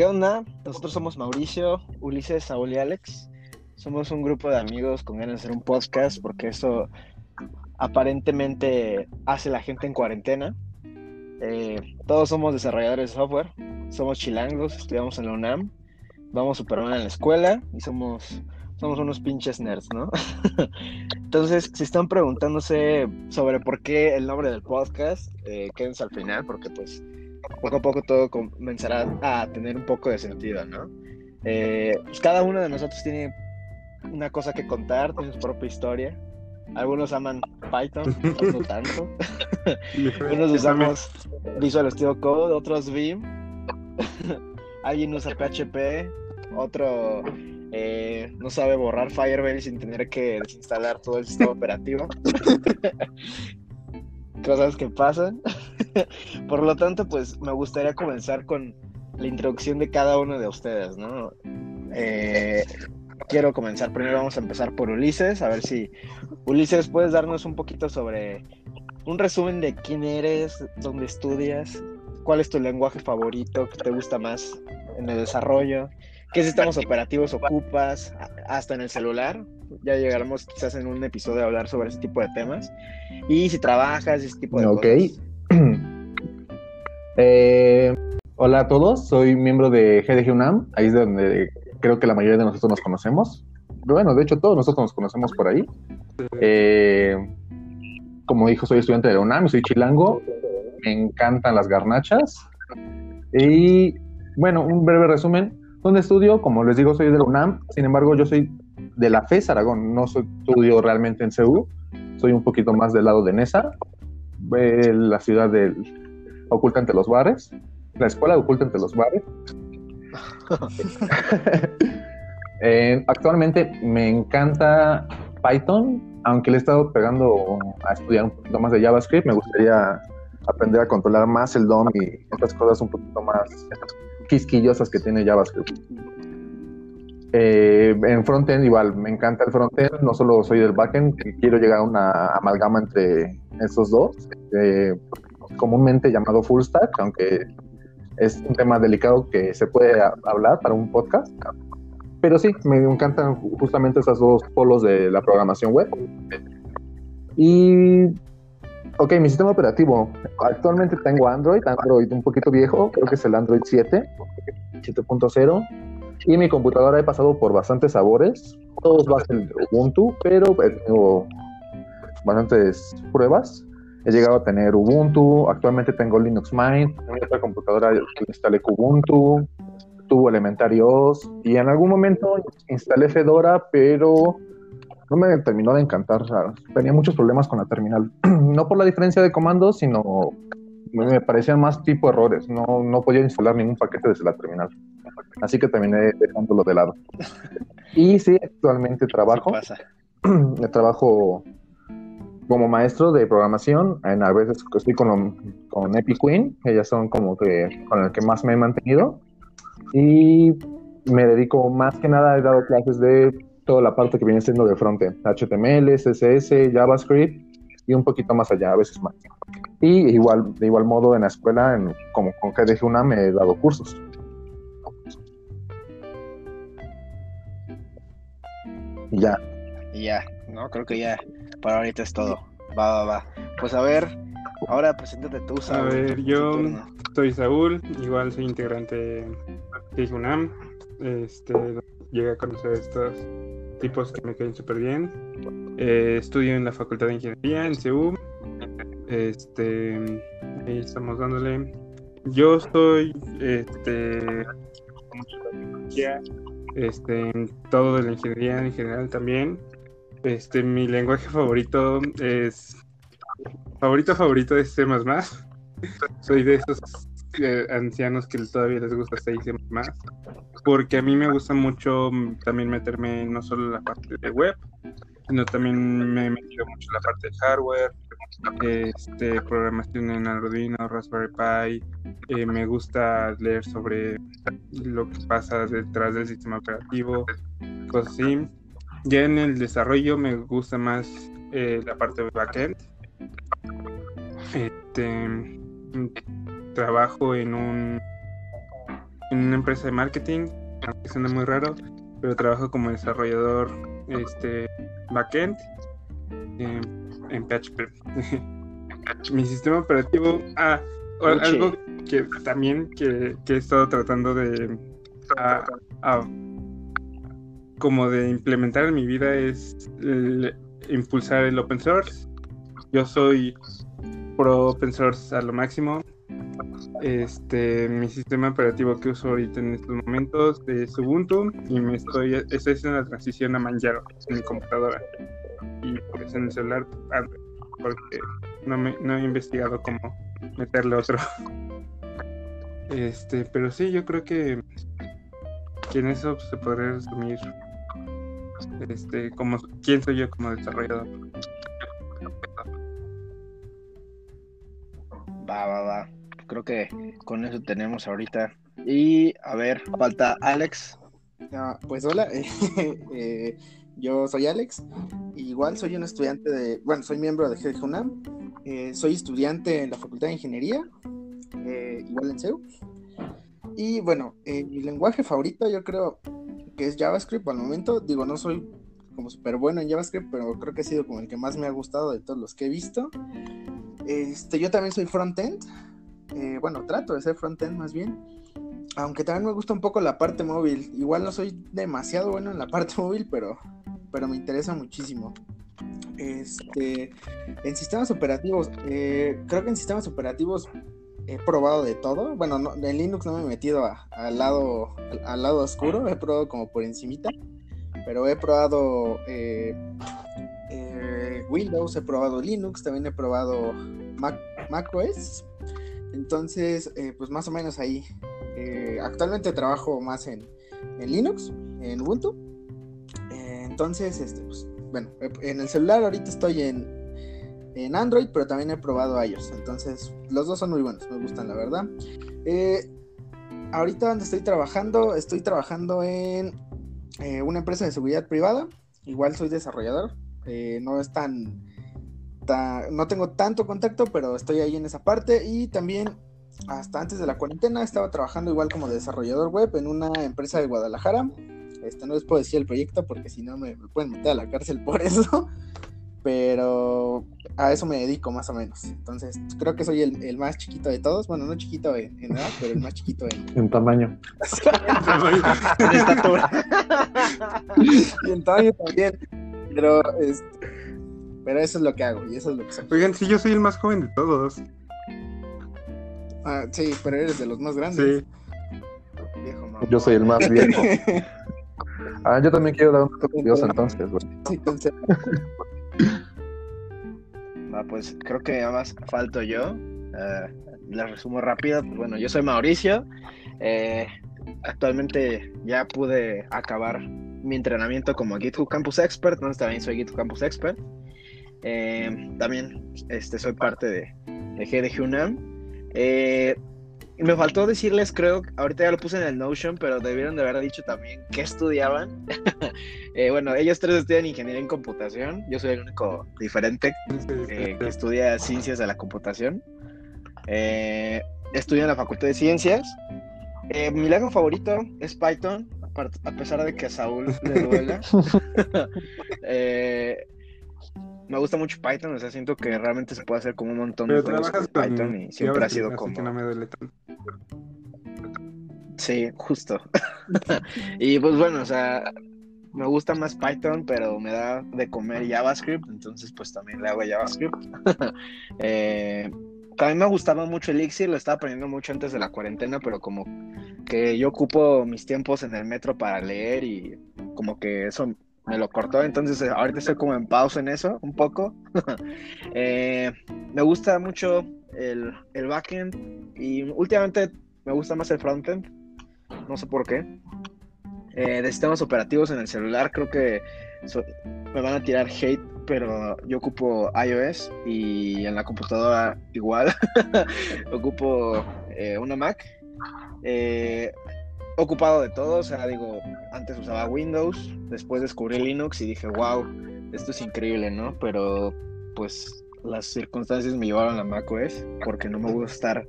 ¿Qué onda? Nosotros somos Mauricio, Ulises, Saúl y Alex. Somos un grupo de amigos con ganas de hacer un podcast porque eso aparentemente hace la gente en cuarentena. Eh, todos somos desarrolladores de software, somos chilangos, estudiamos en la UNAM, vamos super mal en la escuela y somos, somos unos pinches nerds, ¿no? Entonces, si están preguntándose sobre por qué el nombre del podcast, eh, quédense al final porque pues poco a poco todo comenzará a tener un poco de sentido, ¿no? Eh, pues cada uno de nosotros tiene una cosa que contar, tiene su propia historia. Algunos aman Python, otros no tanto. Unos usamos Visual Studio Code, otros Vim. Alguien usa PHP, otro eh, no sabe borrar Firebase sin tener que desinstalar todo el sistema operativo. Cosas que pasan. Por lo tanto, pues me gustaría comenzar con la introducción de cada uno de ustedes, ¿no? Eh, quiero comenzar. Primero vamos a empezar por Ulises, a ver si Ulises puedes darnos un poquito sobre un resumen de quién eres, dónde estudias, cuál es tu lenguaje favorito, qué te gusta más en el desarrollo, qué sistemas operativos ocupas, hasta en el celular. Ya llegaremos quizás en un episodio a hablar sobre ese tipo de temas. Y si trabajas, ese tipo de okay. eh, hola a todos, soy miembro de GDG UNAM, ahí es donde creo que la mayoría de nosotros nos conocemos. Bueno, de hecho todos nosotros nos conocemos por ahí. Eh, como dijo, soy estudiante de la UNAM, soy chilango, me encantan las garnachas. Y bueno, un breve resumen. ¿Dónde estudio? Como les digo, soy de la UNAM, sin embargo yo soy de la FES Aragón, no soy, estudio realmente en CEU, soy un poquito más del lado de NESA, la ciudad del oculta entre los bares, la escuela oculta entre los bares. Eh, actualmente me encanta Python, aunque le he estado pegando a estudiar un poquito más de JavaScript, me gustaría aprender a controlar más el DOM y otras cosas un poquito más quisquillosas que tiene JavaScript. Eh, en frontend igual, me encanta el frontend, no solo soy del backend, quiero llegar a una amalgama entre esos dos, eh, comúnmente llamado full stack, aunque es un tema delicado que se puede hablar para un podcast. Pero sí, me encantan justamente esos dos polos de la programación web. Y, ok, mi sistema operativo. Actualmente tengo Android, Android un poquito viejo, creo que es el Android 7, 7.0. Y mi computadora he pasado por bastantes sabores, todos basan Ubuntu, pero tengo bastantes pruebas. He llegado a tener Ubuntu, actualmente tengo Linux Mint, en otra computadora instalé Kubuntu, tuvo Elementary OS y en algún momento instalé Fedora, pero no me terminó de encantar. tenía muchos problemas con la terminal. no por la diferencia de comandos, sino me parecían más tipo errores. No, no podía instalar ningún paquete desde la terminal. Así que terminé dejándolo de lado. Y sí, actualmente trabajo. trabajo como maestro de programación, en a veces estoy con, con Epic Queen, ellas son como que con el que más me he mantenido. Y me dedico más que nada, he dado clases de toda la parte que viene siendo de frontend, HTML, CSS, JavaScript y un poquito más allá, a veces más. Y igual, de igual modo en la escuela, en, como con GDG una, me he dado cursos. Y ya. Y ya, no, creo que ya para ahorita es todo. Va, va, va. Pues a ver, ahora preséntate tú, Saúl. A ver, yo soy Saúl, igual soy integrante de UNAM. Este, llegué a conocer estos tipos que me caen súper bien. Eh, estudio en la Facultad de Ingeniería en CEU. Este, ahí estamos dándole. Yo soy este, este, en todo de la ingeniería en general también. Este, mi lenguaje favorito es. Favorito, favorito es C. Soy de esos ancianos que todavía les gusta C y C. Porque a mí me gusta mucho también meterme no solo en la parte de web, sino también me he metido mucho en la parte de hardware, este, programación en Arduino, Raspberry Pi. Eh, me gusta leer sobre lo que pasa detrás del sistema operativo, cosas así. Ya en el desarrollo me gusta más eh, la parte backend. Este, trabajo en un en una empresa de marketing, aunque suena muy raro, pero trabajo como desarrollador este, backend en PHP. Mi sistema operativo, ah, algo que también que, he estado tratando de como de implementar en mi vida es impulsar el open source. Yo soy pro open source a lo máximo. Este, mi sistema operativo que uso ahorita en estos momentos es Ubuntu y me estoy, estoy haciendo la transición a Manjaro en mi computadora y pues en el celular porque no, me, no he investigado cómo meterle otro. Este, pero sí, yo creo que, que en eso se podría resumir este, como quién soy yo como desarrollador. Va, va, va. Creo que con eso tenemos ahorita. Y a ver, falta Alex. Ah, pues hola, eh, yo soy Alex. Igual soy un estudiante de, bueno, soy miembro de GDUNAM. Eh, soy estudiante en la Facultad de Ingeniería, eh, igual en CEU. Y bueno, mi lenguaje favorito yo creo que es JavaScript al momento. Digo, no soy como súper bueno en JavaScript, pero creo que ha sido como el que más me ha gustado de todos los que he visto. Este, yo también soy frontend. Eh, bueno, trato de ser frontend más bien. Aunque también me gusta un poco la parte móvil. Igual no soy demasiado bueno en la parte móvil, pero, pero me interesa muchísimo. Este, en sistemas operativos, eh, creo que en sistemas operativos he probado de todo. Bueno, en Linux no me he metido al lado al lado oscuro, he probado como por encimita, pero he probado eh, Windows, he probado Linux, también he probado Mac, OS. Entonces, eh, pues más o menos ahí. actualmente trabajo más en, en Linux, en Ubuntu. entonces, este, pues, bueno, en el celular ahorita estoy en, en Android, pero también he probado iOS. Entonces, los dos son muy buenos, me gustan, la verdad. Eh, ahorita donde estoy trabajando, estoy trabajando en eh, una empresa de seguridad privada. Igual soy desarrollador. Eh, no es tan, No tengo tanto contacto, pero estoy ahí en esa parte. Y también, hasta antes de la cuarentena, estaba trabajando igual como desarrollador web en una empresa de Guadalajara. Este, no les puedo decir el proyecto porque si no me, me pueden meter a la cárcel por eso pero a eso me dedico más o menos. Entonces, creo que soy el, más chiquito de todos. Bueno, no chiquito en, edad, pero el más chiquito en, en tamaño. en estatura. y en tamaño también. Pero, este, pero eso es lo que hago y eso es lo que soy. Oigan, sí, yo soy el más joven de todos. Ah, sí, pero eres de los más grandes. Sí. yo soy el más viejo. ah, yo también quiero dar un toque entonces, Sí, entonces. pues creo que más falto yo. Uh, la resumo rápido. Pues, bueno, yo soy Mauricio. Eh, actualmente ya pude acabar mi entrenamiento como GitHub Campus Expert. Entonces también soy GitHub Campus Expert. Eh, también este, soy parte de, de GDG UNAM. me faltó decirles, creo, ahorita ya lo puse en el Notion, pero debieron de haber dicho también qué estudiaban. Eh, bueno, ellos tres estudian ingeniería en computación. Yo soy el único diferente eh, que estudia ciencias de la computación. Eh, estudio en la Facultad de Ciencias. mi lengua favorito es Python, a pesar de que a Saúl le duela. me gusta mucho Python, o sea, siento que realmente se puede hacer como un montón de cosas con Python y siempre ha sido como... Sí, justo. y pues bueno, o sea, me gusta más Python, pero me da de comer JavaScript, entonces pues también le hago JavaScript. eh, también me gustaba mucho Elixir, lo estaba aprendiendo mucho antes de la cuarentena, pero como que yo ocupo mis tiempos en el metro para leer y como que eso me lo cortó, entonces eh, ahorita estoy como en pausa en eso, un poco. Eh, me gusta mucho el, el backend y últimamente me gusta más el frontend, no sé por qué. Eh, de sistemas operativos en el celular, creo que me van a tirar hate, pero yo ocupo iOS y en la computadora igual. ocupo eh, una Mac. Eh, ocupado de todo, o sea, digo, antes usaba Windows, después descubrí Linux y dije, wow, esto es increíble, ¿no? Pero pues las circunstancias me llevaron a Mac OS porque no me gusta estar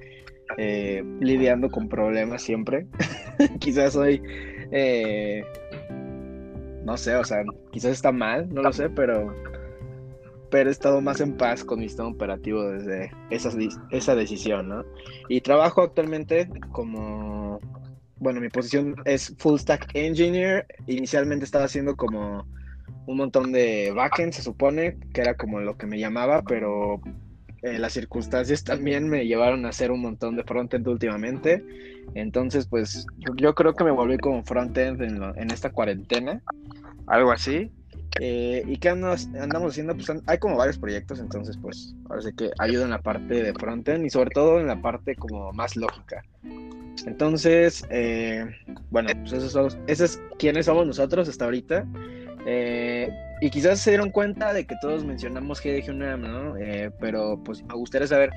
eh, lidiando con problemas siempre. quizás soy, eh, no sé, o sea, quizás está mal, no lo sé, pero, pero he estado más en paz con mi sistema operativo desde esa, esa decisión, ¿no? Y trabajo actualmente como, bueno, mi posición es Full Stack Engineer. Inicialmente estaba haciendo como un montón de backend, se supone, que era como lo que me llamaba, pero eh, las circunstancias también me llevaron a hacer un montón de frontend últimamente. Entonces, pues yo, creo que me volví como frontend en, en esta cuarentena, algo así. Eh, ¿Y qué andamos, andamos haciendo? Pues hay como varios proyectos, entonces pues parece que ayuda en la parte de frontend y sobre todo en la parte como más lógica. Entonces, eh, bueno, pues esos, son, esos es quiénes somos nosotros hasta ahorita. Eh, y quizás se dieron cuenta de que todos mencionamos GDG UNAM, ¿no? Eh, pero pues me gustaría saber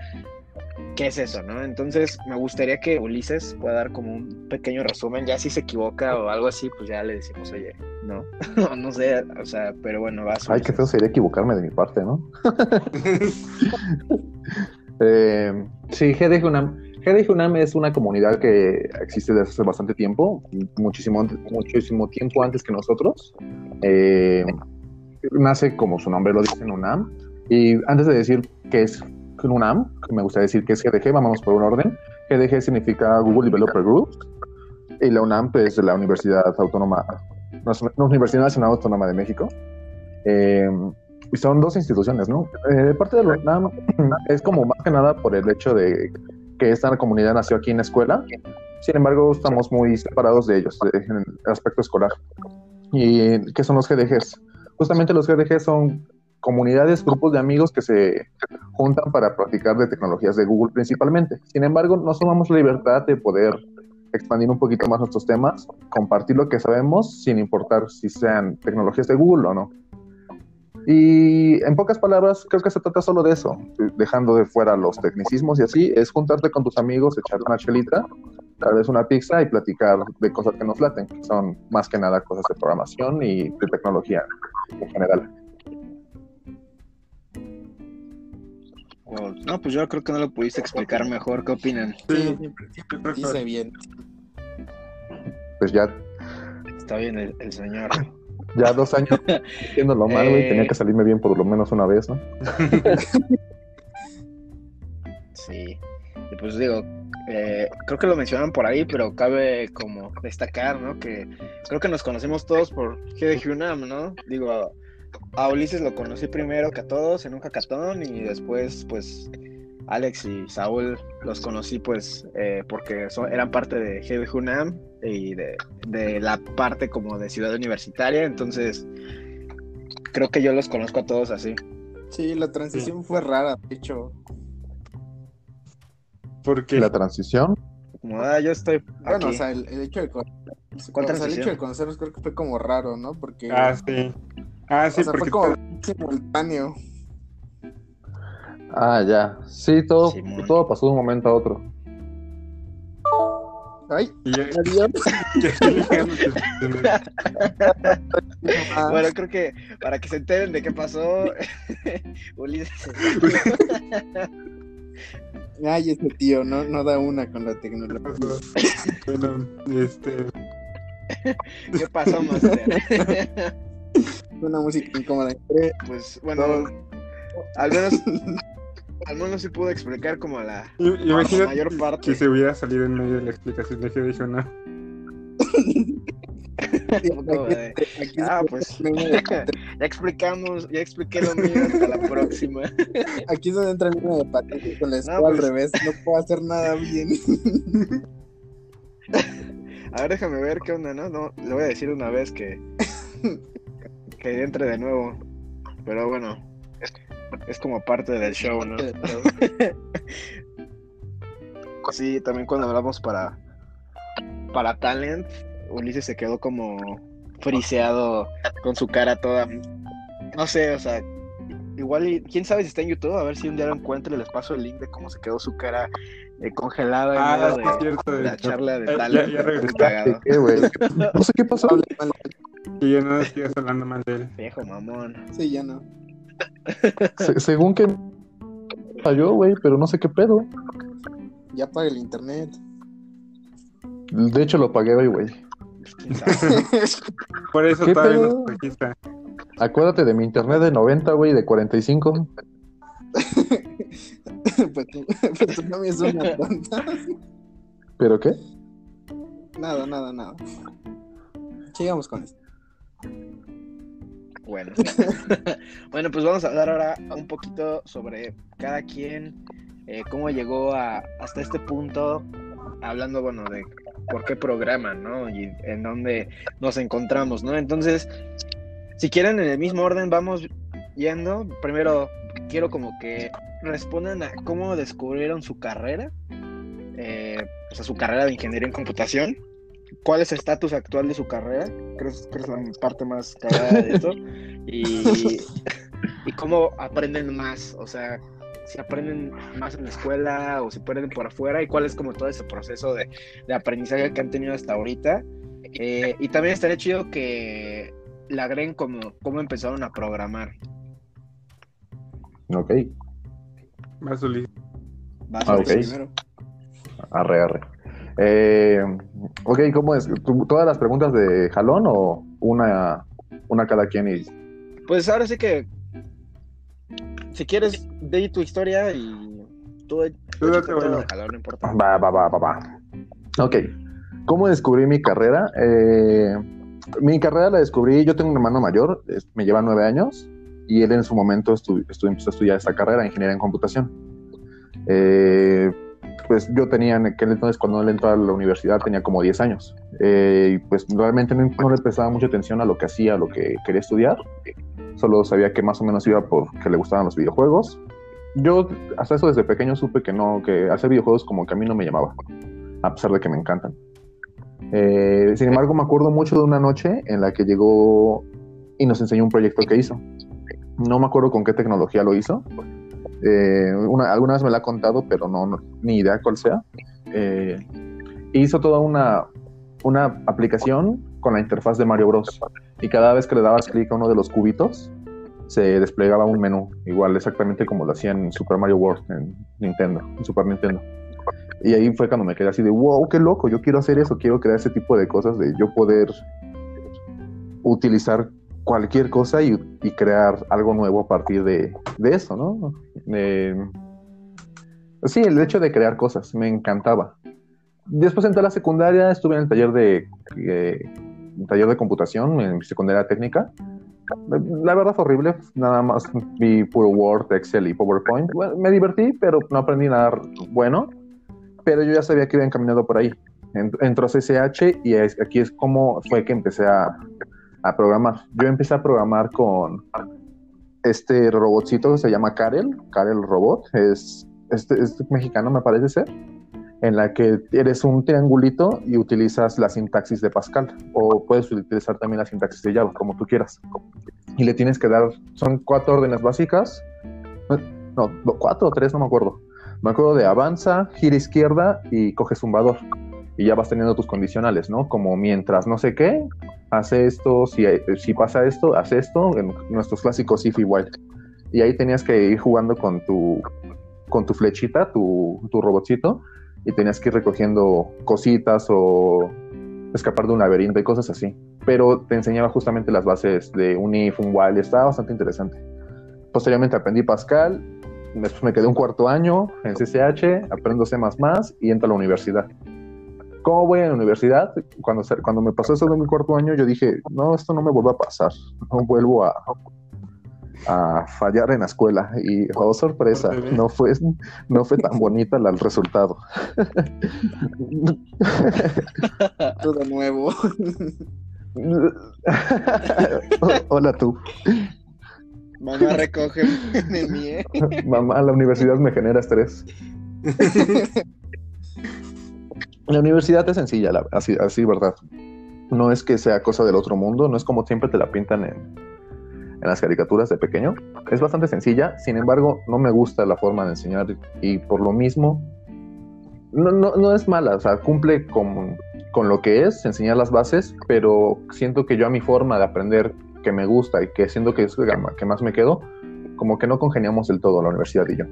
qué es eso, ¿no? Entonces me gustaría que Ulises pueda dar como un pequeño resumen, ya si se equivoca o algo así, pues ya le decimos, oye, no, no sé, o sea, pero bueno, va a Ay, qué feo sería equivocarme de mi parte, ¿no? eh, sí, GDG UNAM. GDG UNAM es una comunidad que existe desde hace bastante tiempo, muchísimo, muchísimo tiempo antes que nosotros. Eh, nace como su nombre lo dice en UNAM. Y antes de decir qué es UNAM, me gustaría decir qué es GDG, vamos por un orden. GDG significa Google Developer Group y la UNAM es pues, la Universidad Autónoma, la Universidad Nacional Autónoma de México. Eh, y son dos instituciones, ¿no? Eh, parte de la UNAM es como más que nada por el hecho de que esta comunidad nació aquí en la escuela. Sin embargo, estamos muy separados de ellos en el aspecto escolar. ¿Y qué son los GDGs? justamente los GDG son comunidades, grupos de amigos que se juntan para practicar de tecnologías de Google principalmente. Sin embargo, nos tomamos la libertad de poder expandir un poquito más nuestros temas, compartir lo que sabemos sin importar si sean tecnologías de Google o no. Y en pocas palabras, creo que se trata solo de eso, dejando de fuera los tecnicismos y así, es juntarte con tus amigos, echar una chelita, tal vez una pizza y platicar de cosas que nos laten, que son más que nada cosas de programación y de tecnología en general. no, pues yo creo que no lo pudiste explicar mejor. ¿Qué opinan? Sí, siempre, dice bien. Pues ya. Está bien el, señor. Ya dos años haciéndolo mal, güey. Tenía que salirme bien por lo menos una vez, ¿no? sí. Y pues digo, eh, creo que lo mencionan por ahí, pero cabe como destacar, ¿no? Que creo que nos conocemos todos por GDG UNAM, ¿no? Digo, a Ulises lo conocí primero que a todos en un hackathon y después, pues, Alex y Saúl los conocí, pues, eh, porque eran parte de GDG UNAM y de, de la parte como de ciudad universitaria, entonces creo que yo los conozco a todos así. Sí, la transición fue rara, de hecho. Porque la transición. Como, ah, yo estoy. Bueno, o sea, el, hecho de el hecho de conocerlos creo que fue como raro, ¿no? Porque. Ah, sí. Ah, sí, porque. Fue como simultáneo. Ah, ya. Sí, todo, todo pasó de un momento a otro. Ay, bueno, creo que para que se enteren de qué pasó, Ulises. Ay, este tío, no, no da una con la tecnología. bueno, este. ¿Qué pasó, Master? Una música incómoda. Pues bueno, al menos. Al menos sí pude explicar como la, mayor parte. Que se hubiera salido en medio de la explicación de que dijo no. ah, pues ya explicamos, ya expliqué lo mío hasta la próxima. Aquí es donde entra el niño de patente con la escuela al pues. revés, no puedo hacer nada bien. A ver, déjame ver qué onda, ¿no? No, le voy a decir una vez que que entre de nuevo. Pero bueno, es como parte del show, ¿no? sí, también cuando hablamos para para Talent, Ulises se quedó como friseado con su cara toda. No sé, o sea, igual, quién sabe si está en YouTube, a ver si un día lo encuentro y les paso el link de cómo se quedó su cara eh, congelada ah, en medio de, la charla de Talent. Ya, no sé qué pasó. Y ya no sigas hablando mal de él. Viejo mamón. Sí, ya no. Según que falló, güey, pero no sé qué pedo. Ya paga el internet. De hecho, lo pagué hoy, güey. Por eso ¿Qué todavía pedo? no se registra. Acuérdate de mi internet de 90, güey, de 45. pues, tú, pues tú también es una tonta. ¿Pero qué? Nada, nada, nada. Sigamos con esto. Bueno. bueno, pues vamos a hablar ahora un poquito sobre cada quien, eh, cómo llegó a, hasta este punto, hablando, bueno, de por qué programan, ¿no? Y en dónde nos encontramos, ¿no? Entonces, si quieren, en el mismo orden vamos yendo. Primero, quiero como que respondan a cómo descubrieron su carrera, eh, o sea, su carrera de ingeniería en computación. ¿Cuál es el estatus actual de su carrera? Creo que es la parte más cagada de esto. Y, y cómo aprenden más, o sea, si aprenden más en la escuela o si aprenden por afuera y cuál es como todo ese proceso de, de aprendizaje que han tenido hasta ahorita. Eh, y también estaría chido que le agreguen como cómo empezaron a programar. Ok, Más. Vas, Ah, Luis. ok. Primero. arre, arre. Eh, ok, ¿cómo es? ¿Tú- ¿Todas las preguntas de jalón o una, una cada quien? Y... Pues ahora sí que, si quieres, de tu historia y tú, todo bueno. de calor, no importa. Va, va, va, va, va. Ok, ¿cómo descubrí mi carrera? Eh, mi carrera la descubrí, yo tengo un hermano mayor, es- me lleva nueve años, y él en su momento estu- estu- empezó a estudiar esta carrera, ingeniería en computación. Eh, pues yo tenía en aquel entonces, cuando él entró a la universidad, tenía como 10 años. Eh, y pues realmente no, no le prestaba mucha atención a lo que hacía, a lo que quería estudiar. Solo sabía que más o menos iba porque le gustaban los videojuegos. Yo hasta eso desde pequeño supe que no, que hacer videojuegos como que a mí no me llamaba, a pesar de que me encantan. Eh, sin embargo, me acuerdo mucho de una noche en la que llegó y nos enseñó un proyecto que hizo. No me acuerdo con qué tecnología lo hizo. Eh, una, alguna vez me la ha contado, pero no, ni idea cuál sea. Eh, hizo toda una, una aplicación con la interfaz de Mario Bros. Y cada vez que le dabas clic a uno de los cubitos, se desplegaba un menú, igual exactamente como lo hacía en Super Mario World en Nintendo, en Super Nintendo. Y ahí fue cuando me quedé así de, wow, qué loco, yo quiero hacer eso, quiero crear ese tipo de cosas, de yo poder utilizar cualquier cosa y, crear algo nuevo a partir de, eso, ¿no? Eh, sí, el hecho de crear cosas, me encantaba. Después entré a la secundaria, estuve en el taller de, eh, taller de computación, en mi secundaria técnica. La verdad fue horrible, nada más vi puro Word, Excel y PowerPoint. Me divertí, pero no aprendí nada bueno. Pero yo ya sabía que iba encaminado por ahí. Ent- Entró CCH y aquí es como fue que empecé a, a programar. Yo empecé a programar con este robotcito que se llama Karel, Karel Robot, es, este, es mexicano me parece ser, en la que eres un triangulito y utilizas la sintaxis de Pascal, o puedes utilizar también la sintaxis de Java, como tú quieras. Y le tienes que dar, son cuatro órdenes básicas, no, cuatro o tres, no me acuerdo. Me acuerdo de avanza, gira izquierda y coge zumbador. Y ya vas teniendo tus condicionales, ¿no? Como mientras no sé qué, hace esto, si, si pasa esto, hace esto, en nuestros clásicos if while. Y ahí tenías que ir jugando con tu, flechita, tu, tu robotcito, y tenías que ir recogiendo cositas o escapar de un laberinto y cosas así. Pero te enseñaba justamente las bases de un if, un while, y estaba bastante interesante. Posteriormente aprendí Pascal, me quedé un cuarto año en CCH, aprendo C++ y entro a la universidad. ¿Cómo voy a la universidad? Cuando, se- cuando me pasó eso de mi cuarto año, yo dije, no, esto no me vuelve a pasar. No vuelvo a, a fallar en la escuela. Y, oh, sorpresa, no fue, no fue tan bonita la- el resultado. Todo nuevo. Hola tú. Mamá, recoge de mí. Mamá, la universidad me genera estrés. La universidad es sencilla, la- así, así, ¿verdad? No es que sea cosa del otro mundo, no es como siempre te la pintan en, en las caricaturas de pequeño. Es bastante sencilla, sin embargo, no me gusta la forma de enseñar y por lo mismo, no, no, no es mala, o sea, cumple con, con lo que es, enseñar las bases, pero siento que yo a mi forma de aprender que me gusta y que siento que es que más me quedo, como que no congeniamos del todo la universidad y yo.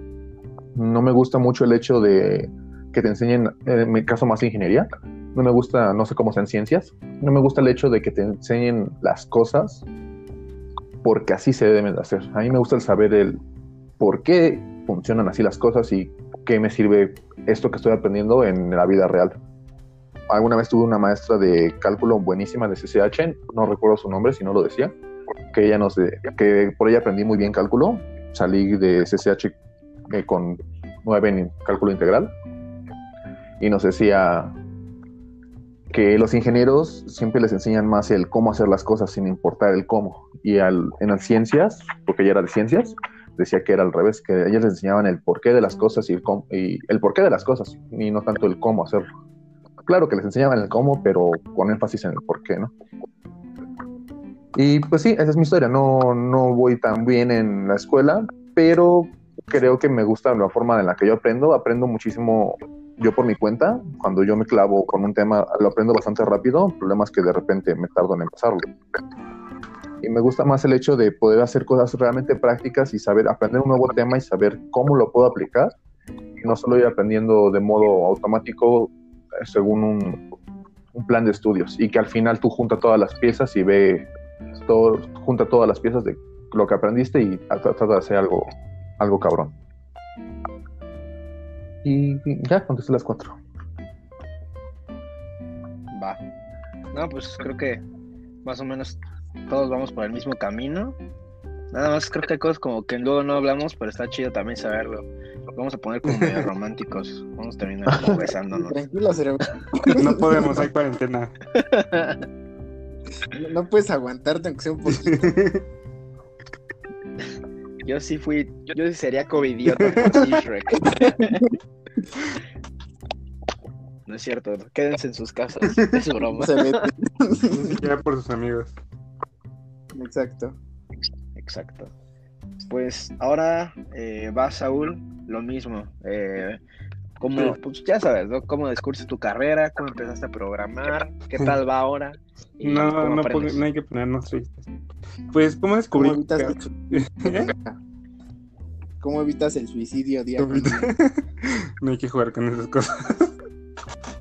No me gusta mucho el hecho de que te enseñen, en mi caso más ingeniería. No me gusta, no sé cómo sean ciencias. No me gusta el hecho de que te enseñen las cosas porque así se deben de hacer. A mí me gusta el saber el por qué funcionan así las cosas y qué me sirve esto que estoy aprendiendo en la vida real. Alguna vez tuve una maestra de cálculo buenísima de CCH, no recuerdo su nombre si no lo decía, que ella nos de, que por ella aprendí muy bien cálculo, salí de CCH eh, con 9 en cálculo integral y nos decía que los ingenieros siempre les enseñan más el cómo hacer las cosas sin importar el cómo. Y al, en las ciencias, porque ella era de ciencias, decía que era al revés, que ellos les enseñaban el porqué de las cosas y el, cómo, y el porqué de las cosas, y no tanto el cómo hacerlo. Claro que les enseñaban el cómo, pero con énfasis en el porqué, ¿no? Y pues sí, esa es mi historia. No, no voy tan bien en la escuela, pero creo que me gusta la forma en la que yo aprendo. Aprendo muchísimo yo por mi cuenta. Cuando yo me clavo con un tema, lo aprendo bastante rápido. El problema es que de repente me tardo en empezarlo. Y me gusta más el hecho de poder hacer cosas realmente prácticas y saber aprender un nuevo tema y saber cómo lo puedo aplicar. Y no solo ir aprendiendo de modo automático eh, según un, un plan de estudios. Y que al final tú junta todas las piezas y ve todo, junta todas las piezas de lo que aprendiste y trata de hacer algo, algo cabrón. Y ya contesté las cuatro. Va. No, pues creo que más o menos todos vamos por el mismo camino. Nada más creo que hay cosas como que luego no hablamos, pero está chido también saberlo. Vamos a poner como medio románticos. Vamos a terminar como besándonos. Tranquilo, cerebro. No podemos, hay cuarentena. No puedes aguantarte aunque sea un poquito. Yo sí fui, yo sí sería covidiota con Shrek. No es cierto, quédense en sus casas. Es broma. Se mete. Ni siquiera por sus amigos. Exacto. Exacto. Pues ahora eh, va Saúl, lo mismo. Eh, como, pues ya sabes, ¿no? Cómo descubriste tu carrera, cómo empezaste a programar, qué tal va ahora. y No, no, hay que ponernos tristes. Pues, ¿cómo descubrí? ¿Cómo evitas, ¿Eh? ¿Cómo evitas el suicidio día ¿Cómo con día? no hay que jugar con esas cosas.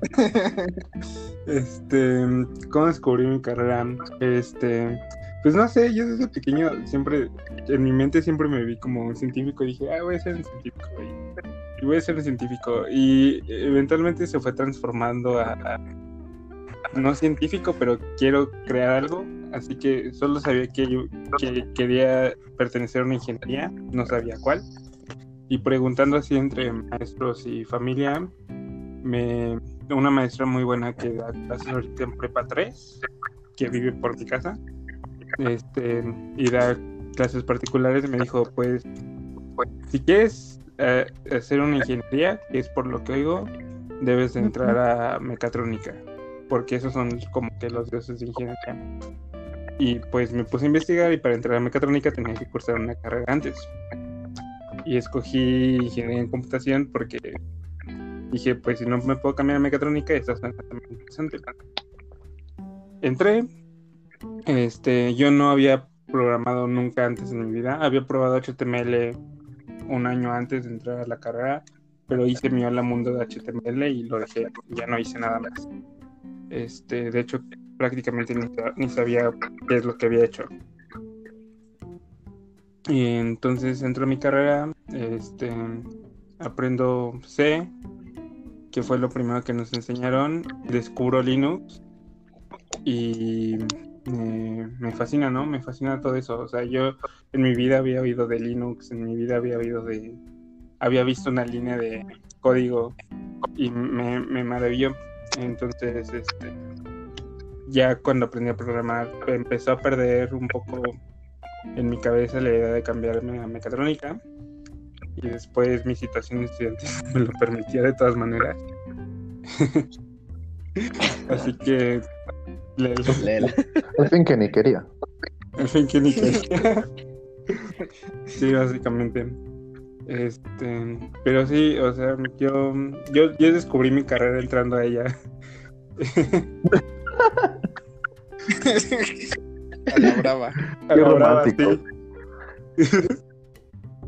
Este, ¿cómo descubrí mi carrera? Este, pues no sé, yo desde pequeño siempre, en mi mente siempre me vi como un científico y dije, ah, voy a ser un científico. Y, voy a ser un científico. Y eventualmente se fue transformando a, a- no científico, pero quiero crear algo. Así que solo sabía que yo que quería pertenecer a una ingeniería, no sabía cuál. Y preguntando así entre maestros y familia, me una maestra muy buena que da clases ahorita en prepa 3, que vive por mi casa, este, y da clases particulares, me dijo, pues, si quieres eh, hacer una ingeniería, que es por lo que oigo, debes de entrar a mecatrónica, porque esos son como que los dioses de ingeniería. Y pues me puse a investigar y para entrar a mecatrónica tenía que cursar una carrera antes. Y escogí ingeniería en computación porque dije, pues si no me puedo cambiar a mecatrónica, esta también interesante. Entré, este, yo no había programado nunca antes en mi vida, había probado HTML un año antes de entrar a la carrera, pero hice mi hola mundo de HTML y lo dejé, ya no hice nada más. Este, de hecho, prácticamente ni sabía qué es lo que había hecho. Y entonces entro a mi carrera, este, aprendo C, que fue lo primero que nos enseñaron, descubro Linux y me, me fascina, ¿no? Me fascina todo eso. O sea, yo en mi vida había oído de Linux, en mi vida había oído de... Había visto una línea de código y me, me maravilló. Entonces, este, ya cuando aprendí a programar, empezó a perder un poco en mi cabeza la idea de cambiarme a mecatrónica. Y después mi situación estudiantil me lo permitía de todas maneras. Así que le- Lel. En fin, que ni quería. en fin, que ni quería. Sí, básicamente. Este, pero sí, o sea, yo, yo, yo descubrí mi carrera entrando a ella. A la brava. A Qué la brava, romántico. sí.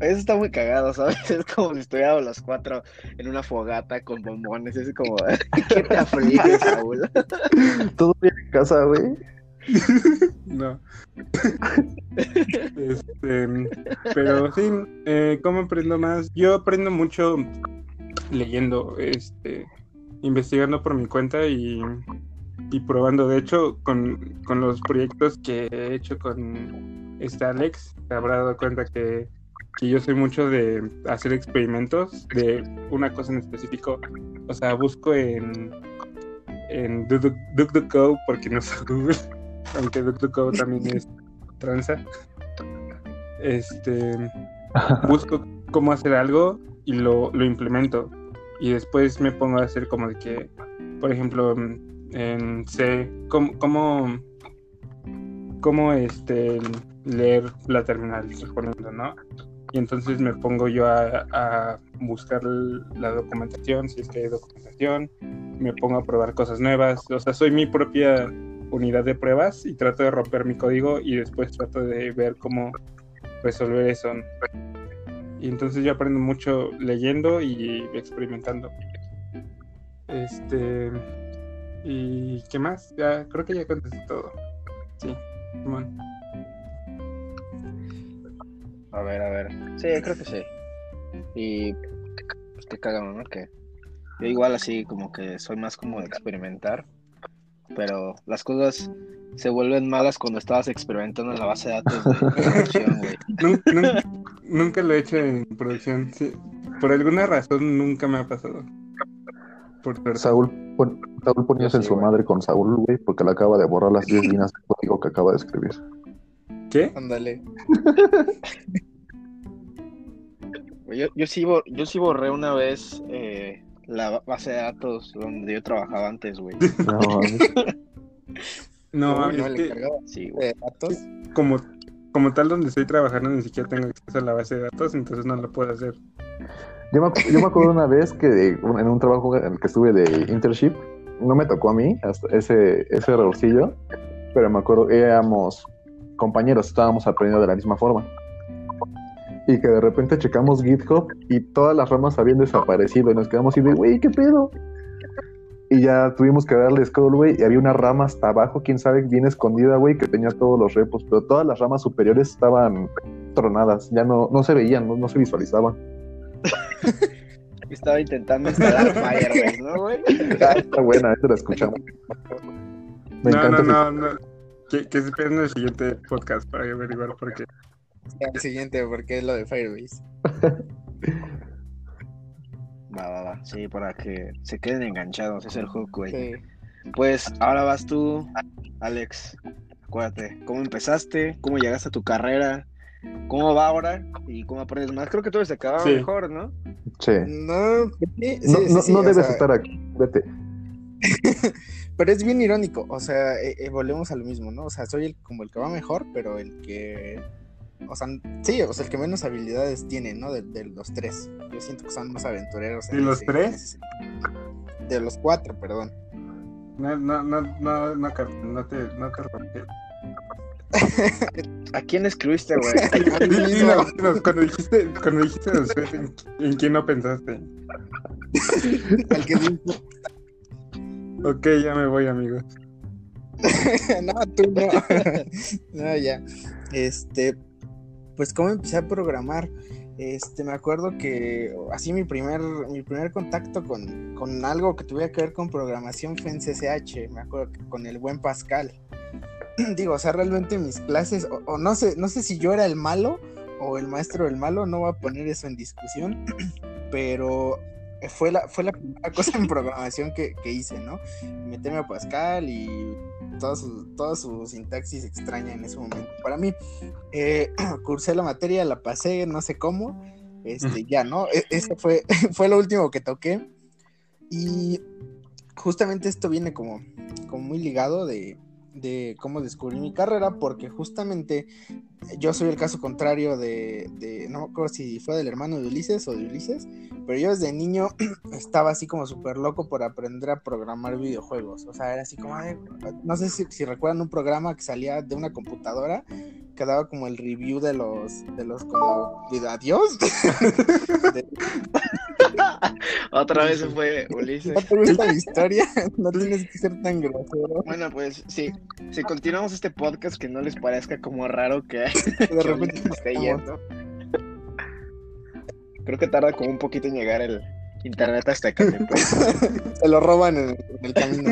Eso está muy cagado, ¿sabes? Es como si estuviéramos los cuatro en una fogata con bombones. Es como, ¿qué te aflige, Saúl? Todo bien en casa, güey. No. Este, pero sí, eh, ¿cómo aprendo más? Yo aprendo mucho leyendo, este, investigando por mi cuenta y, y probando. De hecho, con, con los proyectos que he hecho con este Alex, te habrá dado cuenta que, que yo soy mucho de hacer experimentos de una cosa en específico. O sea, busco en, en DuckDuck- DuckDuckGo porque no soy Google, aunque DuckDuckGo también es tranza. Este, busco cómo hacer algo y lo, lo implemento. Y después me pongo a hacer como de que, por ejemplo, en C, cómo, cómo, cómo, este, leer la terminal, suponiendo, ¿no? Y entonces me pongo yo a, buscar la documentación, si es que hay documentación, me pongo a probar cosas nuevas, o sea, soy mi propia unidad de pruebas y trato de romper mi código y después trato de ver cómo resolver eso. Y entonces yo aprendo mucho leyendo y experimentando. Este. ¿Y qué más? Ya, creo que ya contesté todo. Sí, bueno. A ver, a ver. Sí, creo que sí. Y pues qué cagado, ¿no? Que yo igual así como que soy más como de experimentar, pero las cosas se vuelven malas cuando estabas experimentando en la base de datos de producción, güey. Nunca, nunca, nunca lo he hecho en producción. sí. Por alguna razón nunca me ha pasado. Por suerte. Saúl, pon- Saúl poniéndose en su güey. madre con Saúl, güey, porque le acaba de borrar las 10 líneas de código que acaba de escribir. ¿Qué? Ándale. Yo, yo, sí, yo sí borré una vez eh, la base de datos donde yo trabajaba antes, güey. No. No, no, es el que Sí, güey. de datos. como, como tal donde estoy trabajando ni siquiera tengo acceso a la base de datos, entonces no lo puedo hacer. Yo me, yo me acuerdo una vez que de- en un trabajo en el que estuve de internship, no me tocó a mí hasta ese, ese errorcillo, pero me acuerdo, éramos compañeros, estábamos aprendiendo de la misma forma. Y que de repente checamos GitHub y todas las ramas habían desaparecido y nos quedamos así de, güey, ¿qué pedo? Y ya tuvimos que darle scroll, güey, y había una rama hasta abajo, quién sabe, bien escondida, güey, que tenía todos los repos, pero todas las ramas superiores estaban tronadas, ya no, no se veían, no, no se visualizaban. Estaba intentando instalar Firebase, ¿no, güey? Ah, está buena, esta la escuchamos. Me no, encanta. no, no, no. Que, que se esperen el siguiente podcast para averiguar por qué. El siguiente, porque es lo de Firebase. Va, va, va. Sí, para que se queden enganchados. Es el hook, güey. Sí. Pues ahora vas tú, Alex. Acuérdate, ¿cómo empezaste? ¿Cómo llegaste a tu carrera? ¿Cómo va ahora? ¿Y cómo aprendes más? Creo que todo se acaba Sí. mejor, ¿no? Sí. No, sí, No, sí, no, sí, no o debes sea, estar aquí. Vete. Pero es bien irónico, o sea, eh, eh, volvemos a lo mismo, ¿no? O sea, soy el, como el que va mejor, pero el que, o sea, sí, o sea, el que menos habilidades tiene, ¿no? De, de los tres. Yo siento que son más aventureros. en ¿De los ese- tres? ese. De los cuatro, perdón. No, no, no, no, no, no te, no te. ¿A quién escribiste, güey? Cuando dijiste, cuando dijiste los tres, ¿en, en quién no pensaste? Al que Ok, ya me voy, amigos. no, tú no. no, ya. Este, pues cómo empecé a programar. Este, me acuerdo que así mi primer, mi primer contacto con, con algo que tuviera que ver con programación fue en CCH, me acuerdo que con el buen Pascal. Digo, o sea, realmente mis clases, o, o no sé, no sé si yo era el malo o el maestro del malo, no voy a poner eso en discusión, pero fue la, fue la primera cosa en programación que, que hice, ¿no? Meterme a Pascal y toda su, toda su sintaxis extraña en ese momento. Para mí, eh, cursé la materia, la pasé, no sé cómo, este, ya, ¿no? E- Eso fue, fue lo último que toqué. Y justamente esto viene como, como muy ligado de, de cómo descubrí mi carrera, porque justamente yo soy el caso contrario de, no me acuerdo si fue del hermano de Ulises o de Ulises, pero yo desde niño estaba así como súper loco por aprender a programar videojuegos. O sea, era así como, no sé si, recuerdan un programa que salía de una computadora que daba como el review de los, de los como, adiós. De- Otra vez se fue Ulises. ¿No te gusta la historia? No tienes que ser tan grosero. Bueno, pues sí, si continuamos este podcast, que no les parezca como raro que De repente esté yendo. Creo que tarda como un poquito en llegar el internet hasta acá. Se lo roban en, en el camino.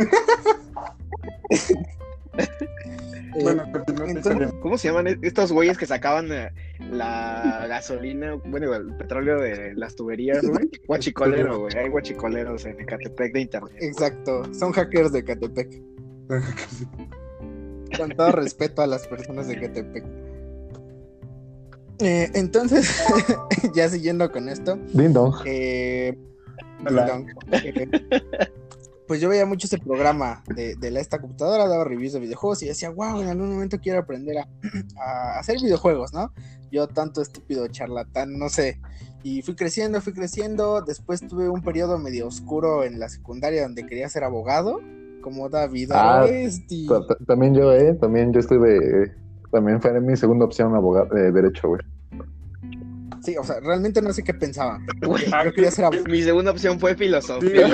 Eh, Bueno, entonces-. ¿Cómo se llaman estos güeyes que sacaban eh, la gasolina, bueno, el petróleo de las tuberías, güey? Guachicolero, güey. Hay guachicoleros en Ecatepec de internet. Exacto, son hackers de Catepec. Con todo respeto a las personas de Catepec. Eh, entonces, ya siguiendo con esto, Ding dong. eh, eh, pues yo veía mucho ese programa de, de la, esta computadora, daba reviews de videojuegos y decía, wow, en algún momento quiero aprender a, a hacer videojuegos, ¿no? Yo tanto estúpido charlatán, no sé. Y fui creciendo, fui creciendo. Después tuve un periodo medio oscuro en la secundaria donde quería ser abogado, como David Ah, También yo, ¿eh? También yo estuve. eh, También fue mi segunda opción abogado, eh, derecho, güey. Sí, o sea, realmente no sé qué pensaba. Güey, Yo quería ser abogado. mi segunda opción fue filosofía.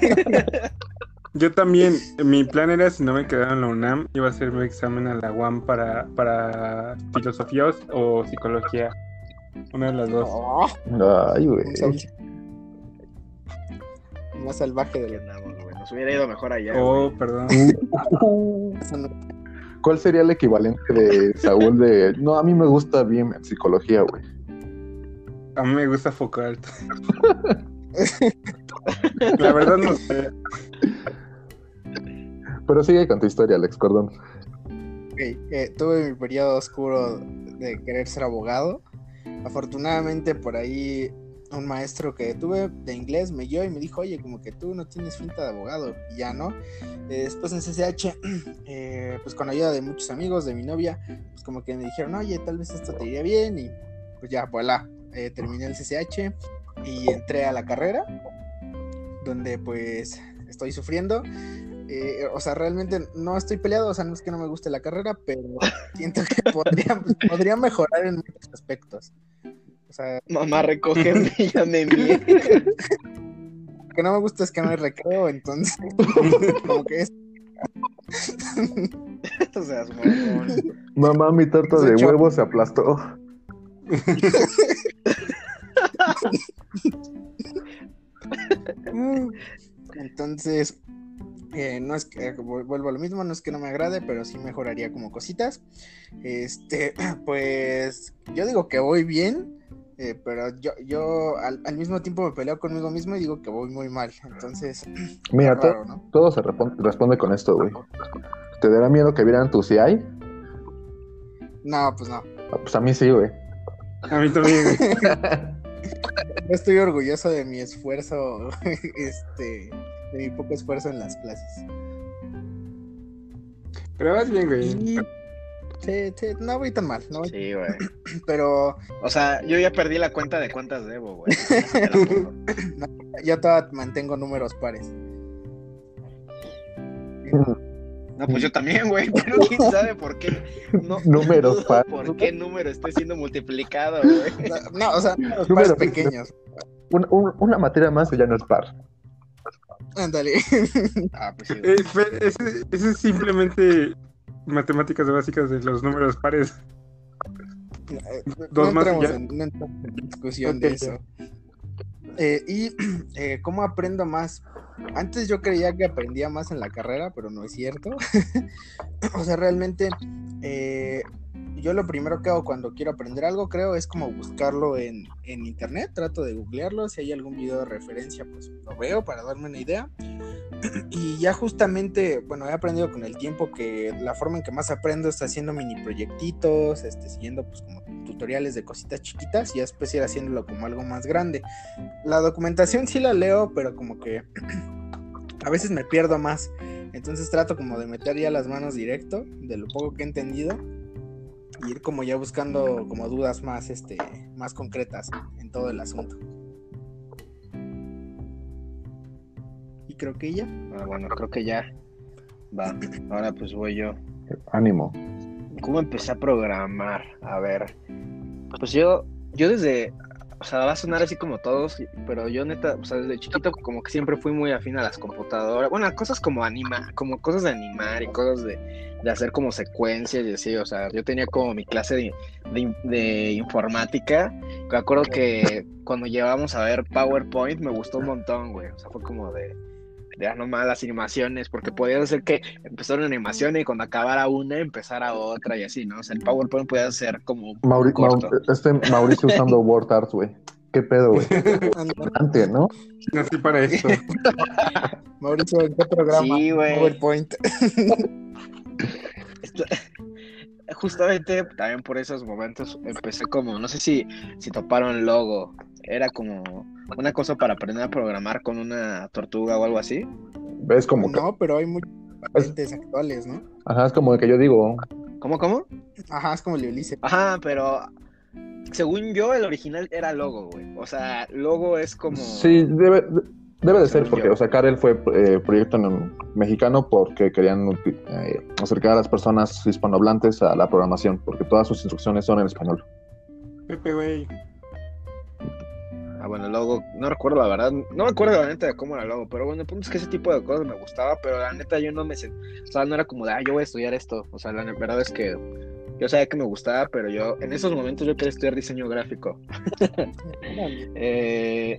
Sí. Yo también, mi plan era, si no me quedaba en la UNAM, iba a hacer mi examen a la UAM para, para filosofía o, psicología. Una de las dos. Ay, güey. Más salvaje de lo andamos, güey. Nos hubiera ido mejor allá. Oh, güey. perdón. ¿Cuál sería el equivalente de Saúl de. No, a mí me gusta bien psicología, güey. A mí me gusta Foucault. La verdad no sé. Pero sigue con tu historia, Alex, perdón. Ok, eh, tuve mi periodo oscuro de querer ser abogado. Afortunadamente por ahí un maestro que tuve de inglés me guió y me dijo, oye, como que tú no tienes finta de abogado. Y ya no. Eh, después en CCH, eh, pues con ayuda de muchos amigos, de mi novia, pues como que me dijeron, oye, tal vez esto te iría bien. Y pues ya, voilà, eh, terminé el CCH y entré a la carrera, donde pues estoy sufriendo. Eh, o sea, realmente no estoy peleado, o sea, no es que no me guste la carrera, pero siento que podría, podría mejorar en muchos aspectos. O sea, Mamá, recógeme, ya me lo que no me gusta es que no hay recreo, entonces, como que es. o sea, su mamón. Mamá, mi tarta de huevo se aplastó. Entonces, eh, no es que vu- vuelvo a lo mismo, no es que no me agrade, pero sí mejoraría como cositas. Este, pues yo digo que voy bien, eh, pero yo, yo al, al mismo tiempo me peleo conmigo mismo y digo que voy muy mal. Entonces, Mira, todo se responde con esto, güey. ¿Te dará miedo que vieran tu CI? No, pues no. Ah, Pues a mí sí, güey. A mí también. güey. Yo estoy orgulloso de mi esfuerzo, este, de mi poco esfuerzo en las clases. Pero vas bien, güey. Y sí, sí, no voy tan mal, no Sí, güey. pero O sea, yo ya perdí la cuenta de cuántas debo, güey. Yo todavía mantengo números pares. No, pues yo también, güey. Pero quién sabe por qué. No, Números pares. ¿Por qué número esté siendo multiplicado, güey? No, no, o sea, números pequeños. Un- un- una materia más y ya no es par. Ándale. Ah, pues sí. Eh, ese es simplemente matemáticas básicas de los números pares. Dos no, más ya. en, no entremos en discusión de eso. Eh, y eh, cómo aprendo más. Antes yo creía que aprendía más en la carrera, pero no es cierto. o sea, realmente eh, yo lo primero que hago cuando quiero aprender algo, creo, es como buscarlo en, en internet. Trato de googlearlo. Si hay algún video de referencia, pues lo veo para darme una idea. Y ya justamente, bueno, he aprendido con el tiempo que la forma en que más aprendo es haciendo mini proyectitos, este, siguiendo pues como tutoriales de cositas chiquitas y ya después ir haciéndolo como algo más grande. La documentación sí la leo, pero como que a veces me pierdo más. Entonces trato como de meter ya las manos directo de lo poco que he entendido y ir como ya buscando como dudas más, este, más concretas en todo el asunto. Y creo que ya. Ah, bueno, creo que ya. Va. Ahora pues voy yo. Ánimo. ¿Cómo empecé a programar? A ver. Pues yo, yo desde, o sea, va a sonar así como todos, pero yo neta, o sea, desde chiquito como que siempre fui muy afín a las computadoras. Bueno, cosas como anima, como cosas de animar y cosas de, de hacer como secuencias y así, o sea, yo tenía como mi clase de, de, de informática. Me acuerdo que cuando llevamos a ver PowerPoint me gustó un montón, güey. O sea, fue como de, de ah, no más las animaciones, porque podía hacer que empezara una animación y cuando acabara una empezara otra y así, ¿no? O sea, el PowerPoint podía ser como Mauri- corto. Mau- este Mauricio usando WordArt, güey. ¿Qué pedo, güey? Antes, ¿no? Nací para esto. Mauricio, ¿en qué programa? Sí, güey. PowerPoint. Esto- Justamente también por esos momentos empecé como, no sé si, si toparon logo, era como una cosa para aprender a programar con una tortuga o algo así. Es como que, No, pero hay muchas patentes actuales, ¿no? ajá, es como que yo digo, ¿Cómo, cómo? Ajá, es como el de Ulises. Ajá, pero según yo el original era logo, güey. O sea, logo es como... sí, debe, debe de ser, porque, o sea, Karel fue eh, proyecto en- mexicano porque querían eh, acercar a las personas hispanohablantes a la programación, porque todas sus instrucciones son en español. Pepe, güey. Ah, bueno, el logo, no recuerdo la verdad, no me acuerdo la neta de cómo era el logo, pero bueno, el punto es que ese tipo de cosas me gustaba, pero la neta yo no me sen- o sea, no era como de, ah, yo voy a estudiar esto, o sea, la verdad es que yo sabía que me gustaba, pero yo, en esos momentos yo quería estudiar diseño gráfico. Eh,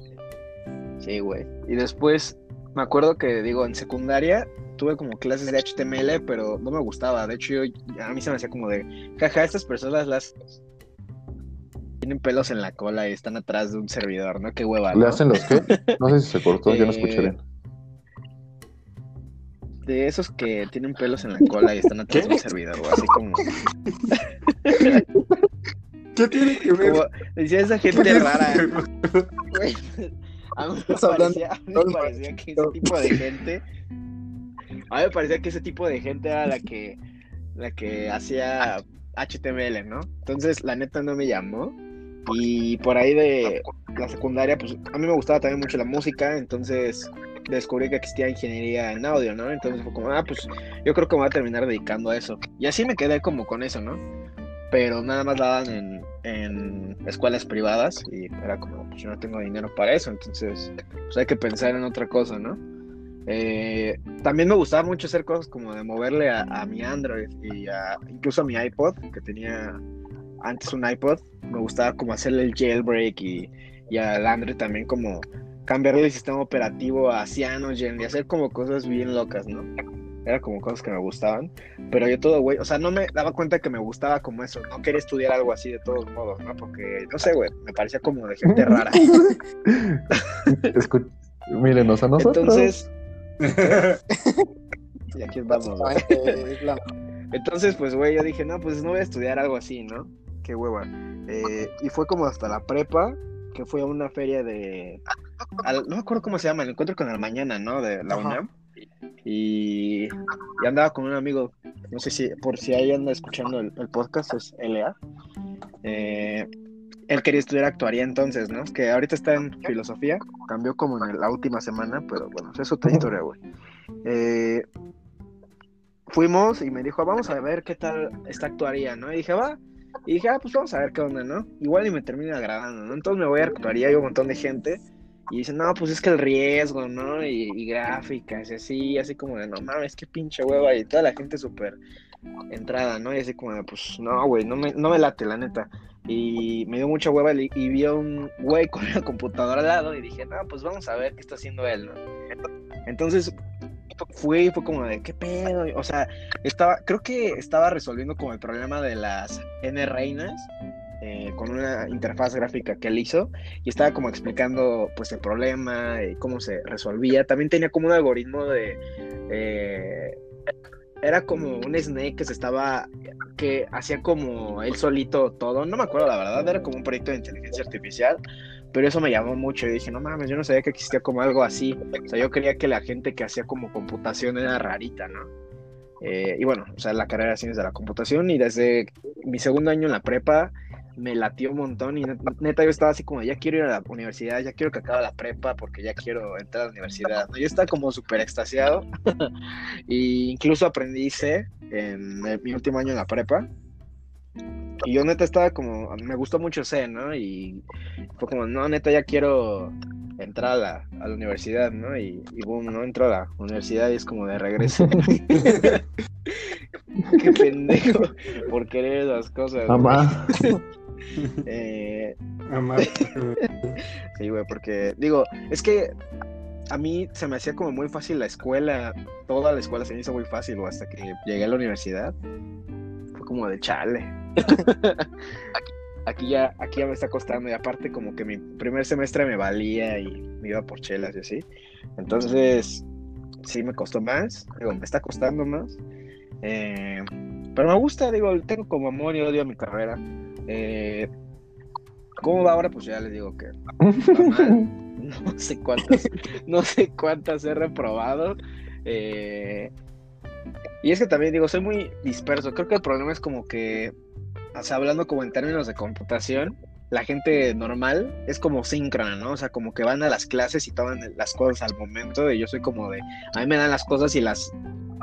sí, güey. Y después, me acuerdo que, digo, en secundaria tuve como clases de HTML, pero no me gustaba, de hecho, yo, a mí se me hacía como de, jaja, estas personas las... Tienen pelos en la cola y están atrás de un servidor, ¿no? Qué hueva, ¿Le hacen los qué? No sé si se cortó, yo no escuché Eh, bien. De esos que tienen pelos en la cola y están atrás de un servidor, o así como... ¿Qué tiene que ver? como decía esa gente rara, güey. A mí me parecía, me que ese tipo de gente... A mí me parecía que ese tipo de gente era la que, la que hacía HTML, ¿no? Entonces, la neta no me llamó. Y por ahí de la secundaria, pues a mí me gustaba también mucho la música, entonces descubrí que existía ingeniería en audio, ¿no? Entonces fue como, ah, pues yo creo que me voy a terminar dedicando a eso. Y así me quedé como con eso, ¿no? Pero nada más la daban en, en escuelas privadas y era como, pues yo no tengo dinero para eso, entonces pues hay que pensar en otra cosa, ¿no? Eh, también me gustaba mucho hacer cosas como de moverle a, a mi Android y a, incluso a mi iPod, que tenía antes un iPod, me gustaba como hacerle el jailbreak y, y al Android también como cambiarle el sistema operativo a Cyanogen y hacer como cosas bien locas, ¿no? Era como cosas que me gustaban, pero yo todo, güey, o sea, no me daba cuenta que me gustaba como eso, no quería estudiar algo así de todos modos, ¿no? Porque, no sé, güey, me parecía como de gente rara. Escu- Mírenos a nosotros. Entonces, y aquí vamos, Entonces, pues, güey, yo dije, no, pues no voy a estudiar algo así, ¿no? Qué hueva. Eh, y fue como hasta la prepa, que fue a una feria de... al- no me acuerdo cómo se llama, el encuentro con el mañana, ¿no? De la Ajá. UNAM. Y, andaba con un amigo, no sé si, por si ahí anda escuchando el, podcast, es LA. Eh, él quería estudiar actuaría entonces, ¿no? Que ahorita está en filosofía, cambió como en la última semana, pero bueno, es otra historia, güey. Eh, fuimos y me dijo, vamos a ver qué tal esta actuaría, ¿no? Y dije, va. Y dije, ah, pues vamos a ver qué onda, ¿no? Igual y me termina agradando, ¿no? Entonces me voy a actuaría y un montón de gente. Y dicen, no, pues es que el riesgo, ¿no? Y, gráficas y así, así como de, no mames, qué pinche hueva. Y toda la gente súper entrada, ¿no? Y así como de, pues no, güey, no me, no me late, la neta. Y me dio mucha hueva y, y vi a un güey con la computadora al lado y dije, no, pues vamos a ver qué está haciendo él, ¿no? Entonces fui fue como de, ¿qué pedo? O sea, estaba, creo que estaba resolviendo como el problema de las N reinas eh, con una interfaz gráfica que él hizo y estaba como explicando pues el problema y cómo se resolvía. También tenía como un algoritmo de... eh, era como un snake que se estaba que hacía como él solito todo, no me acuerdo la verdad, era como un proyecto de inteligencia artificial, pero eso me llamó mucho y dije, no mames, yo no sabía que existía como algo así, o sea, yo creía que la gente que hacía como computación era rarita, ¿no? Eh, y bueno, o sea, la carrera de ciencias de la computación y desde mi segundo año en la prepa me latió un montón y net- neta yo estaba así como, ya quiero ir a la universidad, ya quiero que acabe la prepa porque ya quiero entrar a la universidad, ¿no? Yo estaba como súper extasiado y incluso aprendí C en mi último año en la prepa y yo neta estaba como, me gustó mucho C, ¿no? Y fue como, no, neta, ya quiero entrar a la, a la universidad, ¿no? Y, y boom, ¿no? Entro a la universidad y es como de regreso. Qué pendejo por querer esas cosas. Mamá. Eh, sí, güey, porque digo, es que a mí se me hacía como muy fácil la escuela, toda la escuela se me hizo muy fácil, güey, hasta que llegué a la universidad. Fue como de chale. aquí, aquí ya, aquí ya me está costando, y aparte como que mi primer semestre me valía y me iba por chelas y así. Entonces, sí me costó más, digo, me está costando más. Eh, pero me gusta, digo, tengo como amor y odio a mi carrera. Eh, ¿Cómo va ahora? Pues ya les digo que. No sé cuántas, no sé cuántas he reprobado. Eh, y es que también digo, soy muy disperso. Creo que el problema es como que, o sea, hablando como en términos de computación, la gente normal es como síncrona, ¿no? O sea, como que van a las clases y toman las cosas al momento. Y yo soy como de, a mí me dan las cosas y las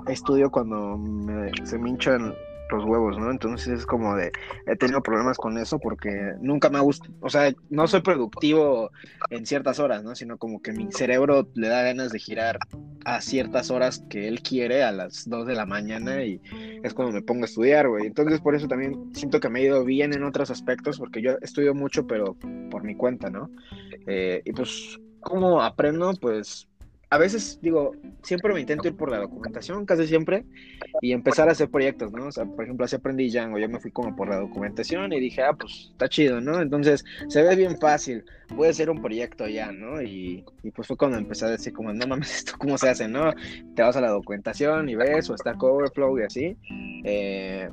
estudio cuando me- se me hinchan los huevos, ¿no? Entonces es como de, he tenido problemas con eso porque nunca me ha gustado, o sea, no soy productivo en ciertas horas, ¿no? Sino como que mi cerebro le da ganas de girar a ciertas horas que él quiere, a las 2 de la mañana, y es cuando me pongo a estudiar, güey. Entonces por eso también siento que me he ido bien en otros aspectos, porque yo estudio mucho, pero por mi cuenta, ¿no? Eh, y pues, ¿cómo aprendo? Pues a veces digo, siempre me intento ir por la documentación, casi siempre, y empezar a hacer proyectos, ¿no? O sea, por ejemplo, así aprendí Django, yo me fui como por la documentación y dije, ah, pues está chido, ¿no? Entonces se ve bien fácil, puede ser un proyecto ya, ¿no? Y, y pues fue cuando empecé a decir como, no mames, ¿esto cómo se hace, no? Te vas a la documentación y ves, o está Coverflow y así. Eh,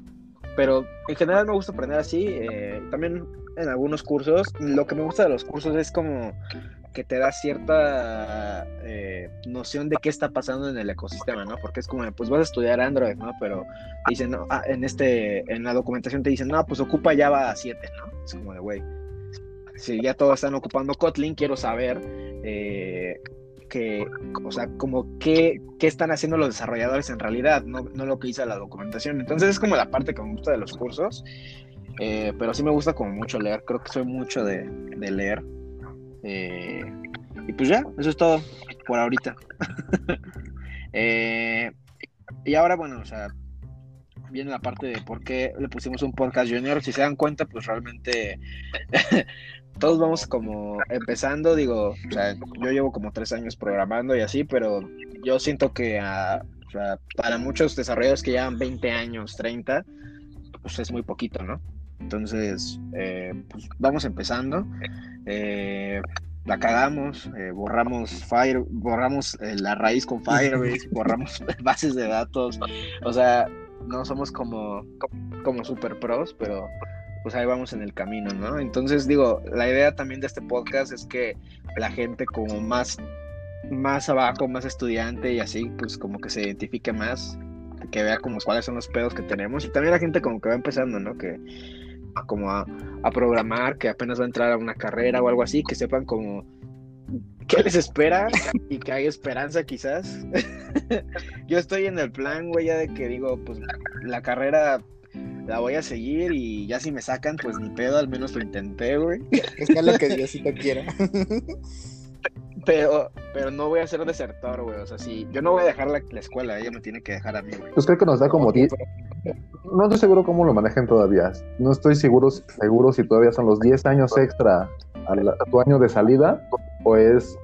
pero en general me gusta aprender así, eh, también en algunos cursos, lo que me gusta de los cursos es como que te da cierta eh, noción de qué está pasando en el ecosistema, ¿no? Porque es como, pues vas a estudiar Android, ¿no? Pero dicen, no, ah, en este, en la documentación te dicen, no, pues ocupa Java 7, ¿no? Es como de, güey, si ya todos están ocupando Kotlin, quiero saber eh, que, o sea, como qué, qué están haciendo los desarrolladores en realidad, no, no lo que dice la documentación. Entonces es como la parte que me gusta de los cursos, eh, pero sí me gusta como mucho leer, creo que soy mucho de, de leer. Eh, y pues ya, eso es todo por ahorita. Eh, y ahora, bueno, o sea, viene la parte de por qué le pusimos un podcast junior. Si se dan cuenta, pues realmente todos vamos como empezando. Digo, o sea, yo llevo como tres años programando y así, pero yo siento que o sea, para muchos desarrolladores que llevan 20 años, 30, pues es muy poquito, ¿no? Entonces, eh, pues vamos empezando. Eh, la cagamos, eh, borramos Fire, borramos eh, la raíz con Firebase, borramos bases de datos, o sea, no somos como, como super pros, pero pues ahí vamos en el camino, ¿no? Entonces digo, la idea también de este podcast es que la gente como más, más abajo, más estudiante y así, pues como que se identifique más, que vea como cuáles son los pedos que tenemos y también la gente como que va empezando, ¿no? Que como a, programar, que apenas va a entrar a una carrera o algo así, que sepan como qué les espera y que hay esperanza quizás. Yo estoy en el plan, güey, ya de que digo, pues la carrera la voy a seguir y ya si me sacan, pues ni pedo, al menos lo intenté, güey. Es que es lo que Diosito quiera. Pero, pero no voy a ser desertor, güey. O sea, si yo no voy a dejar la, la escuela, ella me tiene que dejar a mí, güey. Pues creo que nos da como 10. No estoy seguro cómo lo manejen todavía. No estoy seguro, seguro si todavía son los 10 años extra a, la- a tu año de salida o es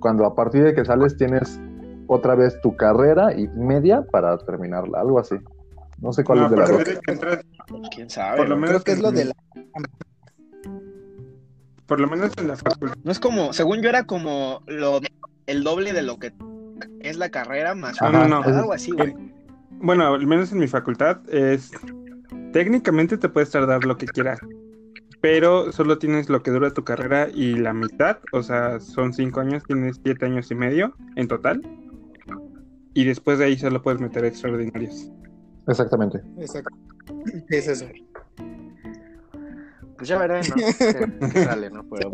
cuando a partir de que sales tienes otra vez tu carrera y media para terminarla, algo así. No sé cuál No, es de la entras- ¿Quién sabe? Por lo menos Creo que es lo de la... por lo menos en la facultad. No es como, según yo era como lo, el doble de lo que es la carrera más No, no, no. algo así, güey. Bueno, al menos en mi facultad es técnicamente te puedes tardar lo que quieras, pero solo tienes lo que dura tu carrera y la mitad, o sea, son cinco años, tienes siete años y medio en total, y después de ahí solo puedes meter extraordinarios. Exactamente. Exacto. ¿Qué es eso? Pues ya veré, ¿no? ¿Qué, qué sale, ¿no? Pero,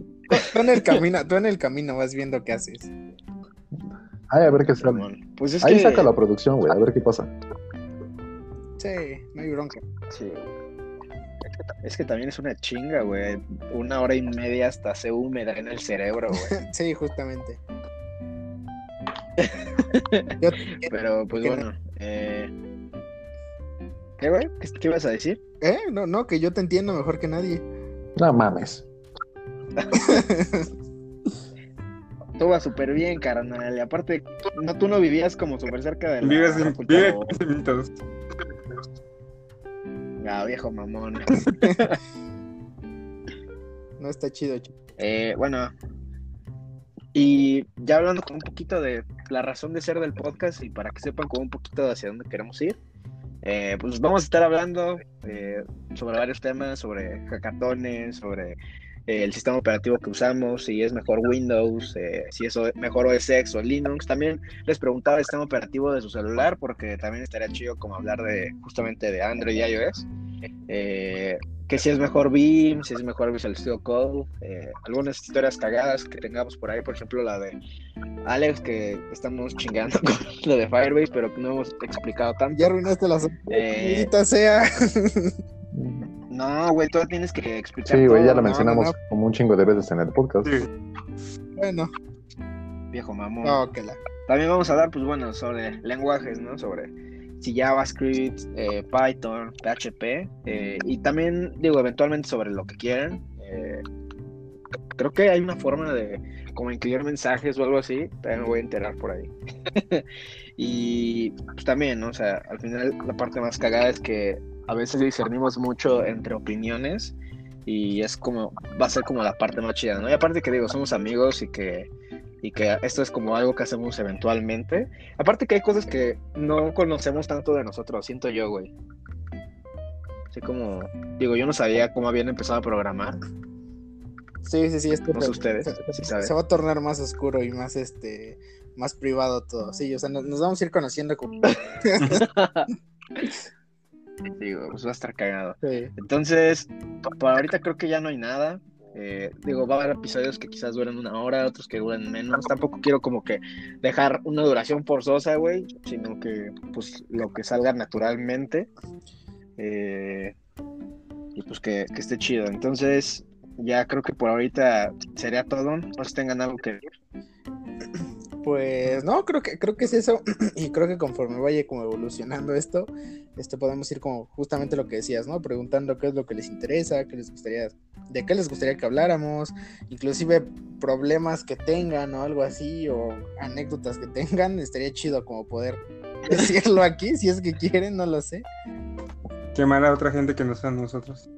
Tú en el camino, tú en el camino vas viendo qué haces. Ay, a ver qué sale. pues es Ahí que... saca la producción, güey, a ver qué pasa. Sí, no hay bronca. Sí. Es que también es una chinga, güey. Una hora y media hasta se húmeda en el cerebro, güey. Sí, justamente. Yo- Pero, pues bueno. Eh... ¿Qué, güey? ¿Qué, qué ibas a decir? ¿Eh? No, no, que yo te entiendo mejor que nadie. No mames. Todo va súper bien, carnal. Y aparte, no, tú no vivías como súper cerca de la Vives en facultad, vive o- 15 minutos. Ah, viejo mamón. No está chido. ch- Eh, bueno, y ya hablando como un poquito de la razón de ser del podcast y para que sepan como un poquito hacia dónde queremos ir, eh, pues vamos a estar hablando eh, sobre varios temas, sobre hackatones, sobre eh, el sistema operativo que usamos, si es mejor Windows, eh, si es mejor OS X o Linux. También les preguntaba el sistema operativo de su celular porque también estaría chido como hablar de justamente de Android y iOS. Eh, que si es mejor Beam, si es mejor Visual Studio Code, eh, algunas historias cagadas que tengamos por ahí, por ejemplo la de Alex, que estamos chingando con lo de Firebase, pero que no hemos explicado tanto. Ya arruinaste la Eh, sea. no, güey, todavía tienes que explicar. Sí, güey, ya todo, lo ¿no? mencionamos no. como un chingo de veces en el podcast. Sí. bueno, Viejo mamón. no, que la. También vamos a hablar, pues bueno, sobre lenguajes, ¿no? Sobre si JavaScript, eh, Python, PHP, eh, y también, digo, eventualmente sobre lo que quieran. Eh, creo que hay una forma de como incluir mensajes o algo así, también me voy a enterar por ahí. y pues también, ¿no? O sea, al final la parte más cagada es que a veces discernimos mucho entre opiniones y es como, va a ser como la parte más chida, ¿no? Y aparte que digo, somos amigos y que y que esto es como algo que hacemos eventualmente. Aparte que hay cosas que no conocemos tanto de nosotros, siento yo, güey. Así como, digo, yo no sabía cómo habían empezado a programar. Sí, sí, sí. Esto No sé ustedes, se, si saben. se va a tornar más oscuro y más este más privado todo. Sí, o sea, nos, nos vamos a ir conociendo como. Digo, pues va a estar cagado. Sí. Entonces, por ahorita creo que ya no hay nada. Eh, digo, va a haber episodios que quizás duren una hora, otros que duren menos. Tampoco quiero como que dejar una duración forzosa, güey, sino que pues lo que salga naturalmente. Eh, y pues que, esté chido. Entonces, ya creo que por ahorita sería todo. No sé si tengan algo que Pues no, creo que creo que es eso y creo que conforme vaya como evolucionando esto, este podemos ir como justamente lo que decías, ¿no? Preguntando qué es lo que les interesa, qué les gustaría, de qué les gustaría que habláramos, inclusive problemas que tengan o algo así o anécdotas que tengan, estaría chido como poder decirlo aquí, si es que quieren, no lo sé. Quemar a otra gente que no sea nosotros.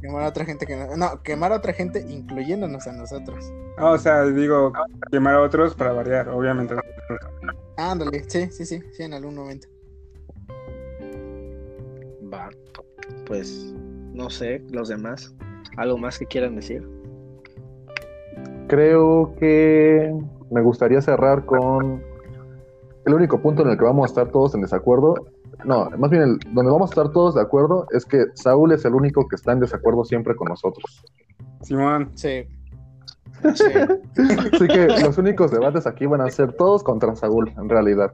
Quemar a otra gente que no, no, quemar a otra gente incluyéndonos a nosotros. Ah, o sea, digo, quemar a otros para variar, obviamente. Ándale, sí, sí, sí, sí, en algún momento. va. Pues no sé, los demás. ¿Algo más que quieran decir? Creo que me gustaría cerrar con el único punto en el que vamos a estar todos en desacuerdo. No, más bien el, donde vamos a estar todos de acuerdo es que Saúl es el único que está en desacuerdo siempre con nosotros. Simón, Sí. Sí. Así que los únicos debates aquí van a ser todos contra Saúl, en realidad.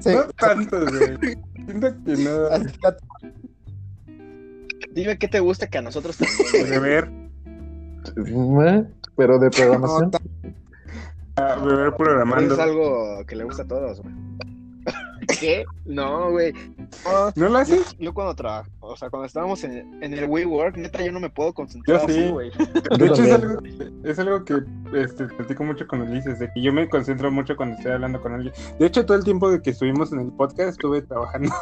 sí. no tanto, güey. Siento que no. La- Dime qué te gusta que a nosotros también. Beber, ¿Eh? Pero de no, programación. ah, beber programando. es algo que le gusta a todos, güey. ¿Qué? No, güey. No, ¿No lo haces? yo cuando trabajo, o sea, cuando estábamos en, en el WeWork, neta, yo no me puedo concentrar Yo sí. así, güey. De hecho, es algo, es algo que este, platico mucho con Ulises, de que yo me concentro mucho cuando estoy hablando con alguien. De hecho, todo el tiempo de que estuvimos en el podcast estuve trabajando.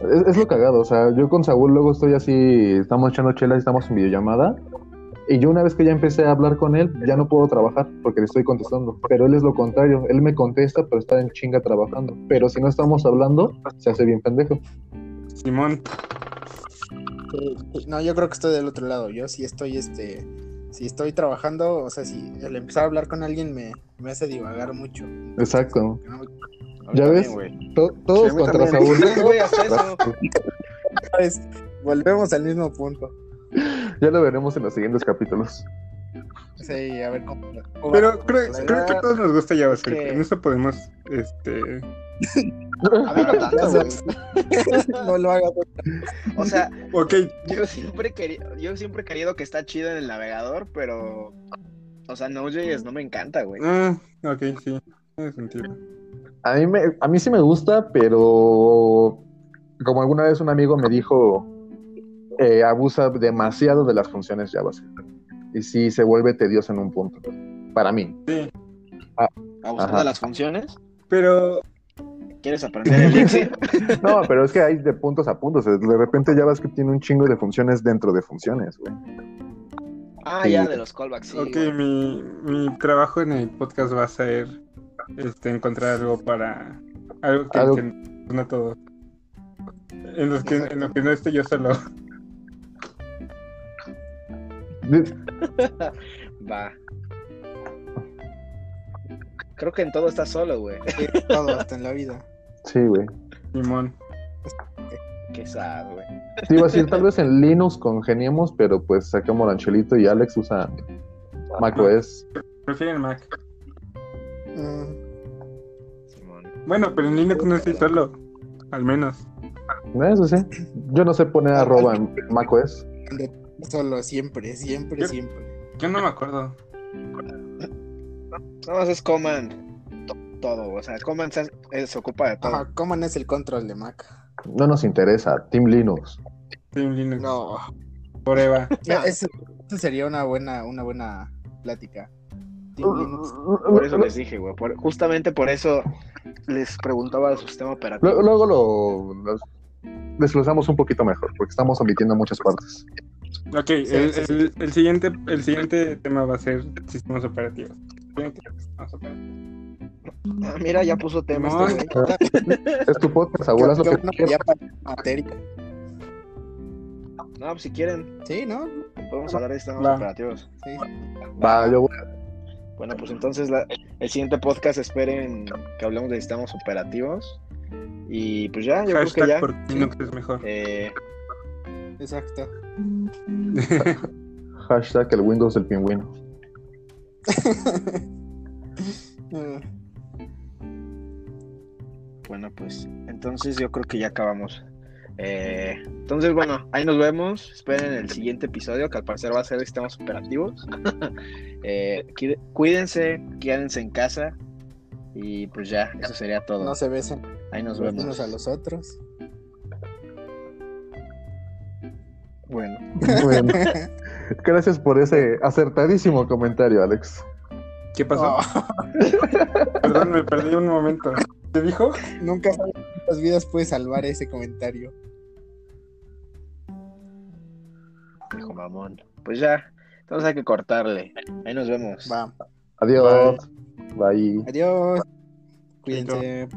Es, es lo cagado, o sea, yo con Saúl luego estoy así, estamos echando chelas y estamos en videollamada. Y yo una vez que ya empecé a hablar con él, ya no puedo trabajar porque le estoy contestando. Pero él es lo contrario, él me contesta, pero está en chinga trabajando. Pero si no estamos hablando, se hace bien pendejo. Simón, Sí, sí, No, yo creo que estoy del otro lado. Yo sí estoy, este, si estoy trabajando, o sea, si el empezar a hablar con alguien me, me hace divagar mucho. Exacto. No me- ¿Ya también, ves? To- todos Sí, contra también. Saúl. Pues, volvemos al mismo punto. Ya lo veremos en los siguientes capítulos. Sí, a ver cómo. cómo Pero creo, creo que a todos nos gusta JavaScript. que- En eso podemos, este... A mí no tanto, güey. no lo hagas. O sea, Ok, yo siempre, quería, yo siempre he querido que está chido en el navegador, pero... O sea, Node.js no me encanta, güey. ah, ok, sí, tiene sentido. A mí, me, a mí sí me gusta, pero como alguna vez un amigo me dijo, eh, abusa demasiado de las funciones JavaScript. Y sí se vuelve tedioso en un punto. Para mí. Sí, Abusando Ajá. de las funciones. pero ¿Quieres aprender Elixir? No, pero es que hay de puntos a puntos. De repente JavaScript tiene un chingo de funciones dentro de funciones, güey. Ah, Sí. ya, de los callbacks, sí. ok, güey. mi, mi trabajo en el podcast va a ser este, encontrar algo para... Algo que, Algo- que no todo. En, los que, en lo que no esté yo solo. Va. Creo que en todo está solo, güey. Todo hasta en la vida. Sí, güey. Simón. Qué sad, güey. Te iba a decir, tal vez en Linux congeniemos, pero pues acá Moranchelito y Alex usan macOS. Prefiero el Mac. Mm, Simón. Bueno, pero en Linux no estoy solo. Al menos. Eso sí. Yo no sé poner arroba en macOS. de- Solo, siempre, siempre, Yo- siempre. Yo no me acuerdo. Nada más es command. to- Todo, o sea, command se, eh, se ocupa de todo. Ajá, ¿cómo no es el control de Mac? No nos interesa. Team Linux. Team Linux. No. Ya, ese, ese sería una buena, una buena plática. Team Linux. Por eso les dije, güey. por- justamente por eso les preguntaba su sistema operativo. Luego, luego lo, lo desglosamos un poquito mejor, porque estamos omitiendo muchas partes. Ok, Sí, el, sí, sí. el- el siguiente, el siguiente tema va a ser sistemas operativos. Siguiente, sistemas operativos. Ah, mira, ya puso tema No. este. Es tu podcast, abuela, haz lo Qué que bueno que quieras. ya para la materia. No, pues si quieren, Sí, ¿no? podemos hablar de sistemas Va. operativos. Sí. Va, yo voy. Bueno, pues entonces la- el siguiente podcast esperen que hablemos de sistemas operativos. Y pues ya, yo creo que Hashtag ya. por Linux es mejor. Eh, Exacto. Hashtag el Windows del pingüino. Bueno, pues entonces yo creo que ya acabamos. Eh, entonces, bueno, ahí nos vemos. Esperen el siguiente episodio, que al parecer va a ser de sistemas operativos. Eh, cuí- cuídense, quédense en casa. Y pues ya, eso sería todo. no se besen Ahí nos los vemos. unos a los otros. Bueno, Bueno, gracias por ese acertadísimo comentario, Alex. ¿Qué pasó? Oh, Perdón, me perdí un momento. ¿Te dijo? nunca sabes cuántas vidas puede salvar ese comentario. dijo mamón. Pues ya, entonces hay que cortarle. Ahí nos vemos. Va. Adiós. Bye. Adiós. Cuídense.